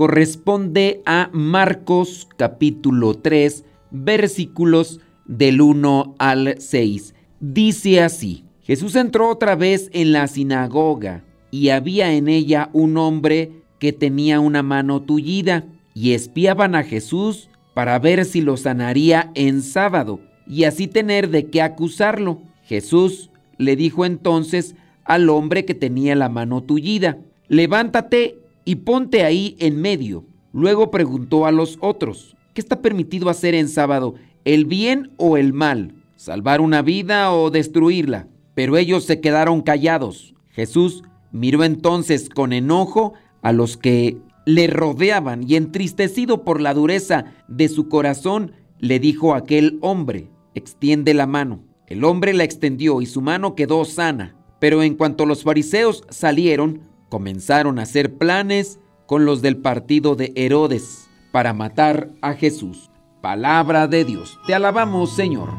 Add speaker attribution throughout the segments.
Speaker 1: corresponde a Marcos capítulo 3 versículos del 1 al 6. Dice así, Jesús entró otra vez en la sinagoga y había en ella un hombre que tenía una mano tullida y espiaban a Jesús para ver si lo sanaría en sábado y así tener de qué acusarlo. Jesús le dijo entonces al hombre que tenía la mano tullida, levántate y ponte ahí en medio. Luego preguntó a los otros, ¿qué está permitido hacer en sábado, el bien o el mal? ¿Salvar una vida o destruirla? Pero ellos se quedaron callados. Jesús miró entonces con enojo a los que le rodeaban y entristecido por la dureza de su corazón, le dijo a aquel hombre, extiende la mano. El hombre la extendió y su mano quedó sana. Pero en cuanto los fariseos salieron, comenzaron a hacer planes con los del partido de Herodes para matar a Jesús. Palabra de Dios. Te alabamos, Señor.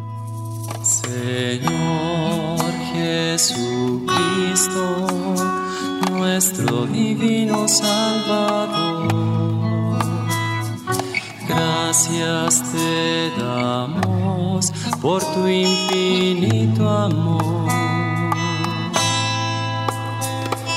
Speaker 2: Señor Jesucristo, nuestro divino Salvador. Gracias te damos por tu infinito amor.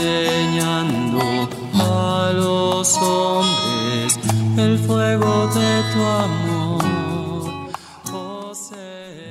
Speaker 2: enseñando a los hombres el fuego de tu amor. Oh,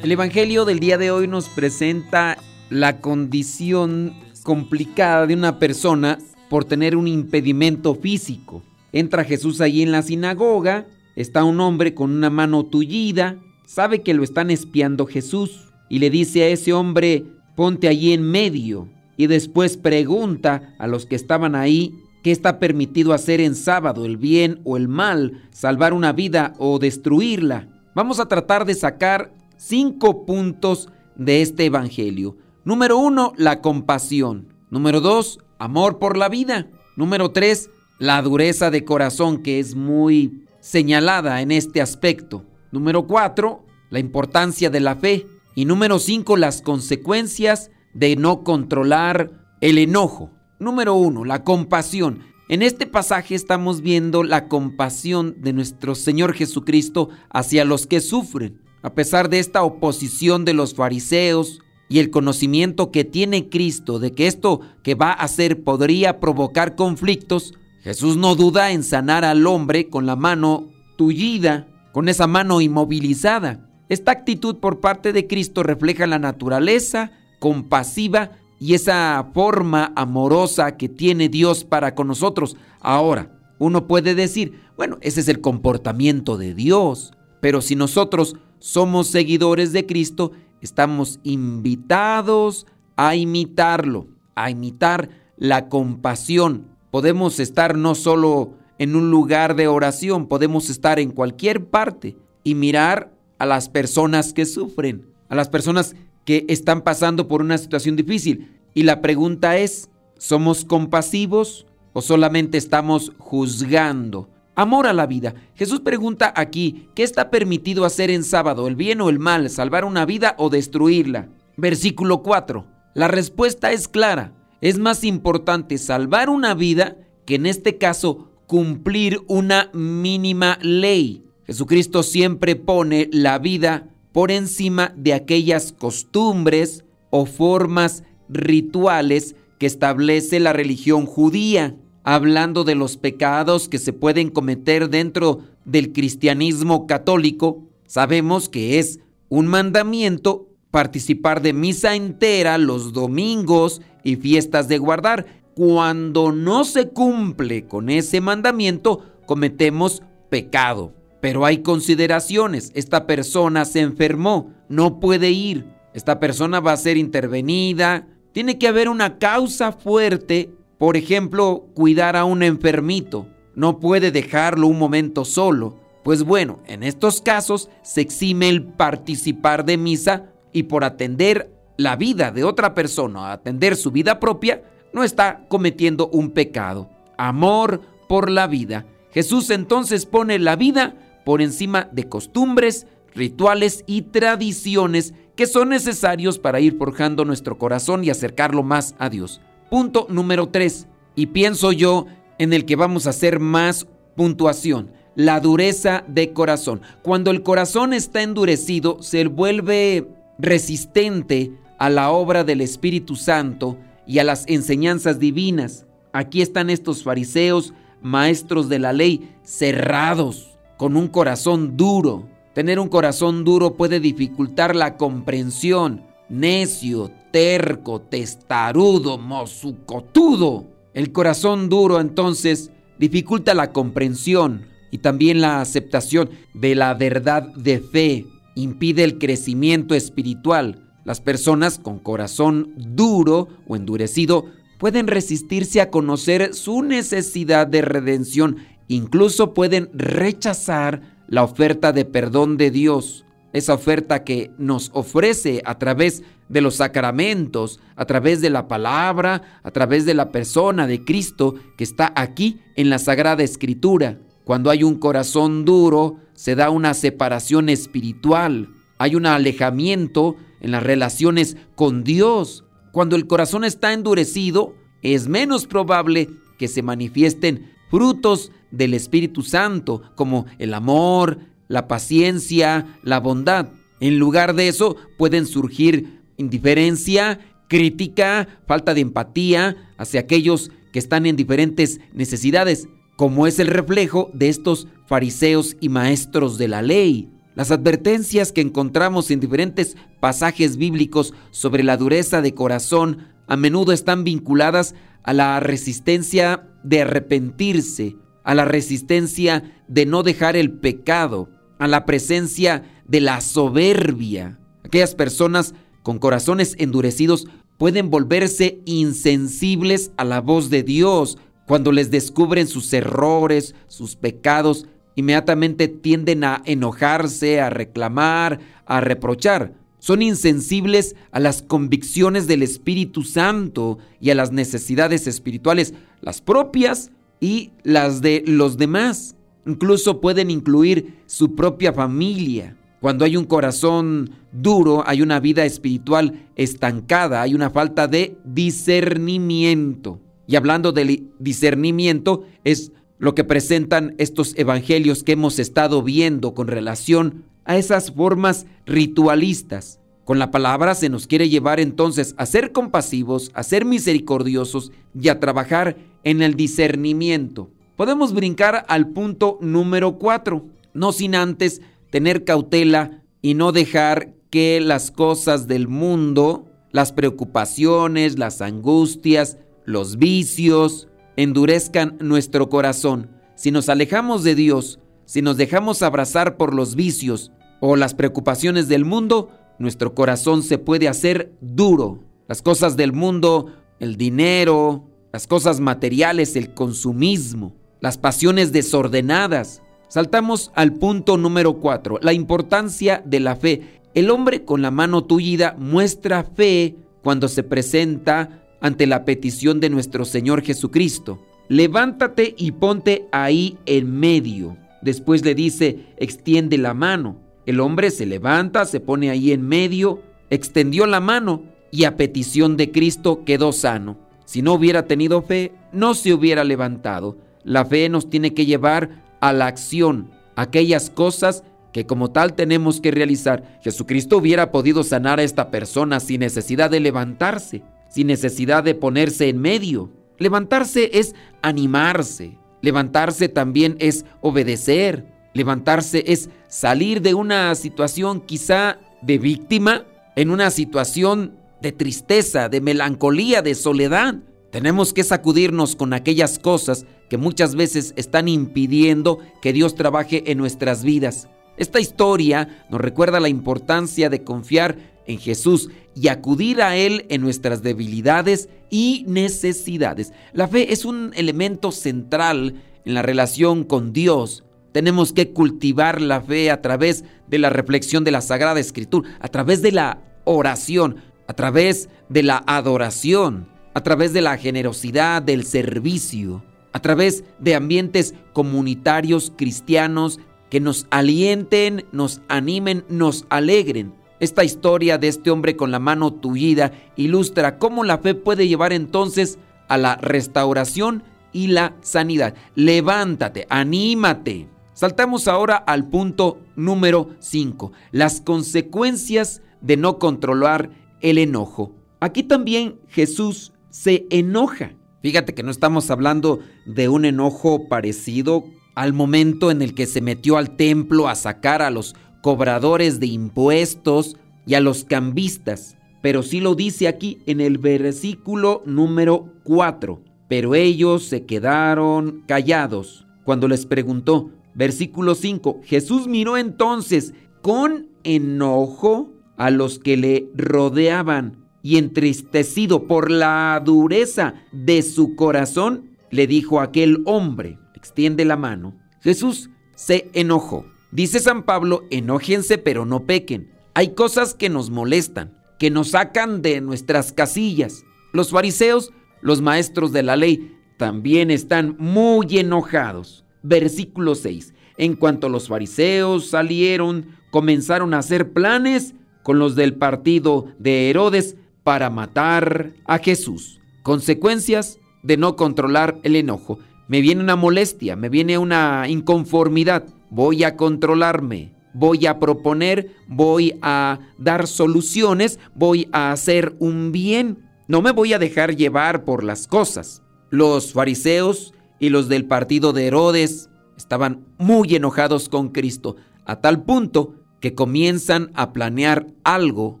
Speaker 1: el Evangelio del día de hoy nos presenta la condición complicada de una persona por tener un impedimento físico. Entra Jesús allí en la sinagoga, está un hombre con una mano tullida, sabe que lo están espiando Jesús y le dice a ese hombre, ponte allí en medio y después pregunta a los que estaban ahí qué está permitido hacer en sábado, el bien o el mal, salvar una vida o destruirla. Vamos a tratar de sacar cinco puntos de este Evangelio. Número uno, la compasión. Número dos, amor por la vida. Número tres, la dureza de corazón que es muy señalada en este aspecto. Número cuatro, la importancia de la fe. Y número cinco, las consecuencias de no controlar el enojo. Número uno, la compasión. En este pasaje estamos viendo la compasión de nuestro Señor Jesucristo hacia los que sufren. A pesar de esta oposición de los fariseos y el conocimiento que tiene Cristo de que esto que va a hacer podría provocar conflictos, Jesús no duda en sanar al hombre con la mano tullida, con esa mano inmovilizada. Esta actitud por parte de Cristo refleja la naturaleza compasiva y esa forma amorosa que tiene Dios para con nosotros. Ahora, uno puede decir, bueno, ese es el comportamiento de Dios, pero si nosotros somos seguidores de Cristo, estamos invitados a imitarlo, a imitar la compasión. Podemos estar no solo en un lugar de oración, podemos estar en cualquier parte y mirar a las personas que sufren, a las personas que están pasando por una situación difícil. Y la pregunta es, ¿somos compasivos o solamente estamos juzgando? Amor a la vida. Jesús pregunta aquí, ¿qué está permitido hacer en sábado, el bien o el mal, salvar una vida o destruirla? Versículo 4. La respuesta es clara. Es más importante salvar una vida que en este caso cumplir una mínima ley. Jesucristo siempre pone la vida por encima de aquellas costumbres o formas rituales que establece la religión judía. hablando de los pecados que se pueden cometer dentro del cristianismo católico, sabemos que es un mandamiento participar de misa entera los domingos y fiestas de guardar. Cuando no se cumple con ese mandamiento, cometemos pecado. Pero hay consideraciones. Esta persona se enfermó, no puede ir. Esta persona va a ser intervenida. Tiene que haber una causa fuerte. Por ejemplo, cuidar a un enfermito. No puede dejarlo un momento solo. Pues bueno, en estos casos se exime el participar de misa y por atender la vida de otra persona, atender su vida propia, no está cometiendo un pecado. Amor por la vida. Jesús entonces pone la vida por encima de costumbres, rituales y tradiciones que son necesarios para ir forjando nuestro corazón y acercarlo más a Dios. Punto número 3. Y pienso yo en el que vamos a hacer más puntuación la dureza de corazón. Cuando el corazón está endurecido, se vuelve resistente a la obra del Espíritu Santo y a las enseñanzas divinas. Aquí están estos fariseos, maestros de la ley, cerrados, con un corazón duro. Tener un corazón duro puede dificultar la comprensión. Necio, terco, testarudo, mosucotudo. El corazón duro entonces dificulta la comprensión, y también la aceptación de la verdad de fe impide el crecimiento espiritual. Las personas con corazón duro o endurecido pueden resistirse a conocer su necesidad de redención, incluso pueden rechazar la oferta de perdón de Dios, esa oferta que nos ofrece a través de los sacramentos, a través de la palabra, a través de la persona de Cristo que está aquí en la Sagrada Escritura. Cuando hay un corazón duro, se da una separación espiritual, hay un alejamiento en las relaciones con Dios. Cuando el corazón está endurecido, es menos probable que se manifiesten frutos del Espíritu Santo, como el amor, la paciencia, la bondad. En lugar de eso, pueden surgir indiferencia, crítica, falta de empatía hacia aquellos que están en diferentes necesidades como es el reflejo de estos fariseos y maestros de la ley. Las advertencias que encontramos en diferentes pasajes bíblicos sobre la dureza de corazón a menudo están vinculadas a la resistencia de arrepentirse, a la resistencia de no dejar el pecado, a la presencia de la soberbia. Aquellas personas con corazones endurecidos pueden volverse insensibles a la voz de Dios, cuando les descubren sus errores, sus pecados, inmediatamente tienden a enojarse, a reclamar, a reprochar. Son insensibles a las convicciones del Espíritu Santo y a las necesidades espirituales, las propias y las de los demás. Incluso pueden incluir su propia familia. Cuando hay un corazón duro, hay una vida espiritual estancada, hay una falta de discernimiento. Y hablando del discernimiento, es lo que presentan estos evangelios que hemos estado viendo con relación a esas formas ritualistas. Con la palabra se nos quiere llevar entonces a ser compasivos, a ser misericordiosos y a trabajar en el discernimiento. Podemos brincar al punto número cuatro, no sin antes tener cautela y no dejar que las cosas del mundo, las preocupaciones, las angustias, los vicios endurezcan nuestro corazón. Si nos alejamos de Dios, si nos dejamos abrazar por los vicios o las preocupaciones del mundo, nuestro corazón se puede hacer duro. Las cosas del mundo, el dinero, las cosas materiales, el consumismo, las pasiones desordenadas. Saltamos al punto número 4, la importancia de la fe. El hombre con la mano tullida muestra fe cuando se presenta ante la petición de nuestro Señor Jesucristo. Levántate y ponte ahí en medio. Después le dice, extiende la mano. El hombre se levanta, se pone ahí en medio, extendió la mano y a petición de Cristo quedó sano. Si no hubiera tenido fe, no se hubiera levantado. La fe nos tiene que llevar a la acción, aquellas cosas que como tal tenemos que realizar. Jesucristo hubiera podido sanar a esta persona sin necesidad de levantarse sin necesidad de ponerse en medio. Levantarse es animarse. Levantarse también es obedecer. Levantarse es salir de una situación quizá de víctima en una situación de tristeza, de melancolía, de soledad. Tenemos que sacudirnos con aquellas cosas que muchas veces están impidiendo que Dios trabaje en nuestras vidas. Esta historia nos recuerda la importancia de confiar en Jesús y acudir a Él en nuestras debilidades y necesidades. La fe es un elemento central en la relación con Dios. Tenemos que cultivar la fe a través de la reflexión de la Sagrada Escritura, a través de la oración, a través de la adoración, a través de la generosidad, del servicio, a través de ambientes comunitarios cristianos que nos alienten, nos animen, nos alegren. Esta historia de este hombre con la mano tullida ilustra cómo la fe puede llevar entonces a la restauración y la sanidad. Levántate, anímate. Saltamos ahora al punto número 5, las consecuencias de no controlar el enojo. Aquí también Jesús se enoja. Fíjate que no estamos hablando de un enojo parecido al momento en el que se metió al templo a sacar a los cobradores de impuestos y a los cambistas, pero sí lo dice aquí en el versículo número 4. Pero ellos se quedaron callados cuando les preguntó. Versículo 5. Jesús miró entonces con enojo a los que le rodeaban y entristecido por la dureza de su corazón, le dijo a aquel hombre, extiende la mano. Jesús se enojó. Dice San Pablo, enójense pero no pequen. Hay cosas que nos molestan, que nos sacan de nuestras casillas. Los fariseos, los maestros de la ley, también están muy enojados. Versículo 6. En cuanto los fariseos salieron, comenzaron a hacer planes con los del partido de Herodes para matar a Jesús. Consecuencias de no controlar el enojo. Me viene una molestia, me viene una inconformidad. Voy a controlarme, voy a proponer, voy a dar soluciones, voy a hacer un bien. No me voy a dejar llevar por las cosas. Los fariseos y los del partido de Herodes estaban muy enojados con Cristo, a tal punto que comienzan a planear algo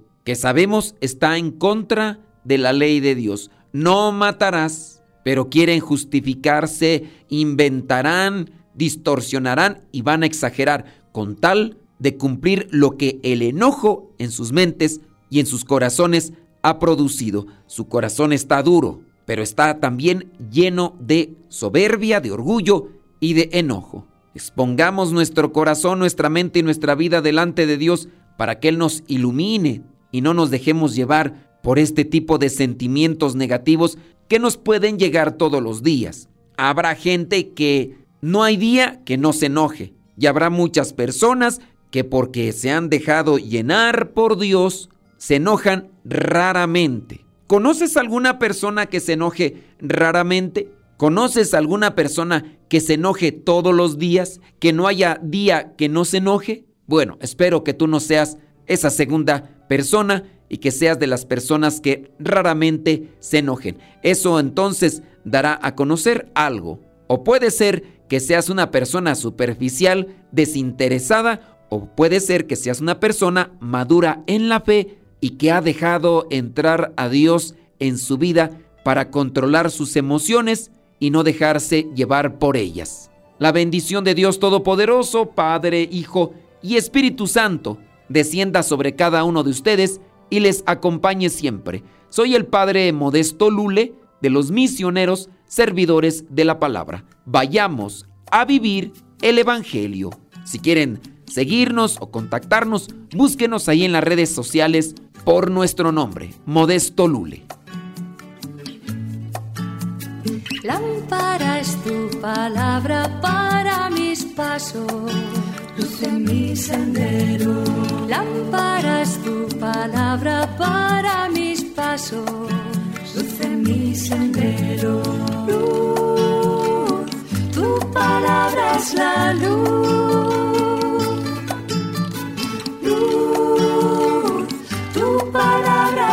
Speaker 1: que sabemos está en contra de la ley de Dios. No matarás, pero quieren justificarse, inventarán, distorsionarán y van a exagerar con tal de cumplir lo que el enojo en sus mentes y en sus corazones ha producido. Su corazón está duro, pero está también lleno de soberbia, de orgullo y de enojo. Expongamos nuestro corazón, nuestra mente y nuestra vida delante de Dios para que Él nos ilumine y no nos dejemos llevar por este tipo de sentimientos negativos que nos pueden llegar todos los días. Habrá gente que no hay día que no se enoje y habrá muchas personas que porque se han dejado llenar por Dios se enojan raramente. ¿Conoces alguna persona que se enoje raramente? ¿Conoces alguna persona que se enoje todos los días? ¿Que no haya día que no se enoje? Bueno, espero que tú no seas esa segunda persona y que seas de las personas que raramente se enojen. Eso entonces dará a conocer algo. O puede ser que seas una persona superficial, desinteresada, o puede ser que seas una persona madura en la fe y que ha dejado entrar a Dios en su vida para controlar sus emociones y no dejarse llevar por ellas. La bendición de Dios Todopoderoso, Padre, Hijo y Espíritu Santo, descienda sobre cada uno de ustedes y les acompañe siempre. Soy el Padre Modesto Lule de los misioneros servidores de la palabra. Vayamos a vivir el Evangelio. Si quieren seguirnos o contactarnos, búsquenos ahí en las redes sociales por nuestro nombre, Modesto Lule.
Speaker 3: Lámpara es tu palabra para mis pasos, luz en mi sendero. Lámpara es tu palabra para mis pasos, luz en mi sendero. Luz, tu palabra es la luz.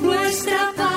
Speaker 3: nuestra paga